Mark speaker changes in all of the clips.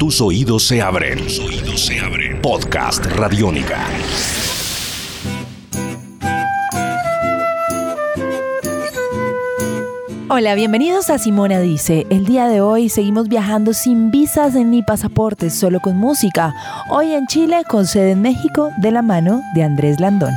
Speaker 1: Tus oídos se abren. Tus oídos se abren. Podcast Radiónica.
Speaker 2: Hola, bienvenidos a Simona Dice. El día de hoy seguimos viajando sin visas ni pasaportes, solo con música. Hoy en Chile, con sede en México, de la mano de Andrés Landón.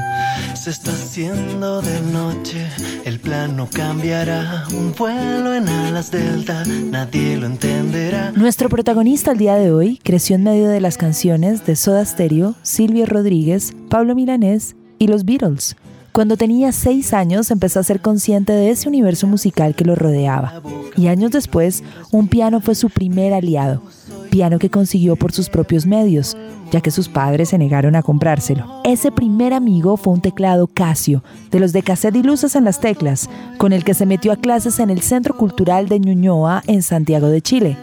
Speaker 3: Se está haciendo de noche, el plano cambiará. Un vuelo en alas delta, nadie lo entenderá.
Speaker 2: Nuestro protagonista el día de hoy creció en medio de las canciones de Soda Stereo, Silvio Rodríguez, Pablo Milanés y los Beatles. Cuando tenía seis años empezó a ser consciente de ese universo musical que lo rodeaba. Y años después, un piano fue su primer aliado. Piano que consiguió por sus propios medios, ya que sus padres se negaron a comprárselo. Ese primer amigo fue un teclado Casio, de los de cassette y luces en las teclas, con el que se metió a clases en el Centro Cultural de Ñuñoa en Santiago de Chile.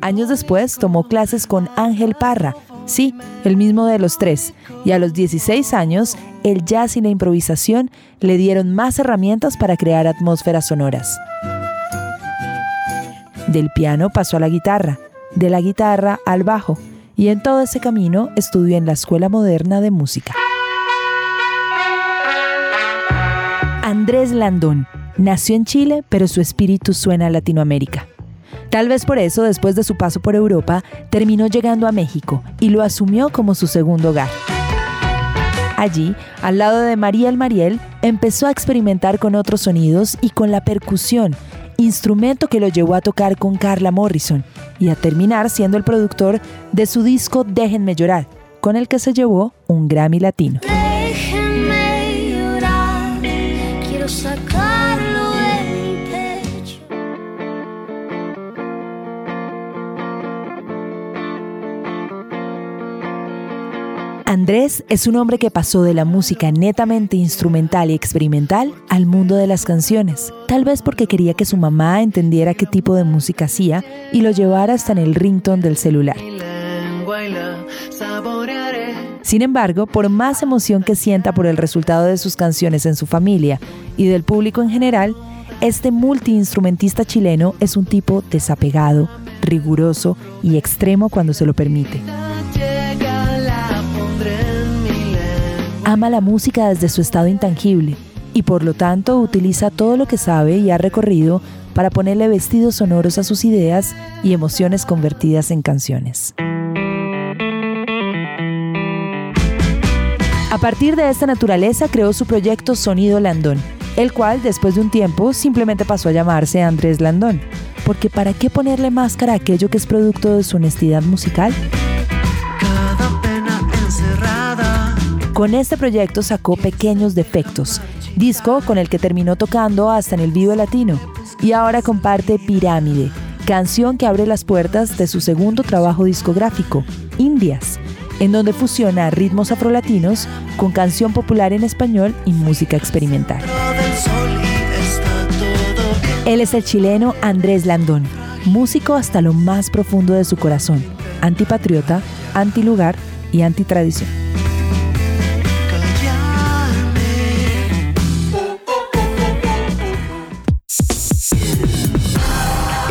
Speaker 2: Años después tomó clases con Ángel Parra, Sí, el mismo de los tres. Y a los 16 años, el jazz y la improvisación le dieron más herramientas para crear atmósferas sonoras. Del piano pasó a la guitarra, de la guitarra al bajo, y en todo ese camino estudió en la Escuela Moderna de Música. Andrés Landón nació en Chile, pero su espíritu suena a Latinoamérica. Tal vez por eso, después de su paso por Europa, terminó llegando a México y lo asumió como su segundo hogar. Allí, al lado de Mariel Mariel, empezó a experimentar con otros sonidos y con la percusión, instrumento que lo llevó a tocar con Carla Morrison y a terminar siendo el productor de su disco Déjenme llorar, con el que se llevó un Grammy Latino. Andrés es un hombre que pasó de la música netamente instrumental y experimental al mundo de las canciones, tal vez porque quería que su mamá entendiera qué tipo de música hacía y lo llevara hasta en el ringtone del celular. Sin embargo, por más emoción que sienta por el resultado de sus canciones en su familia y del público en general, este multiinstrumentista chileno es un tipo desapegado, riguroso y extremo cuando se lo permite. Ama la música desde su estado intangible y por lo tanto utiliza todo lo que sabe y ha recorrido para ponerle vestidos sonoros a sus ideas y emociones convertidas en canciones. A partir de esta naturaleza creó su proyecto Sonido Landón, el cual después de un tiempo simplemente pasó a llamarse Andrés Landón, porque ¿para qué ponerle máscara a aquello que es producto de su honestidad musical? Con este proyecto sacó Pequeños Defectos, disco con el que terminó tocando hasta en el Vivo Latino, y ahora comparte Pirámide, canción que abre las puertas de su segundo trabajo discográfico, Indias, en donde fusiona ritmos afrolatinos con canción popular en español y música experimental. Él es el chileno Andrés Landón, músico hasta lo más profundo de su corazón, antipatriota, antilugar y antitradición.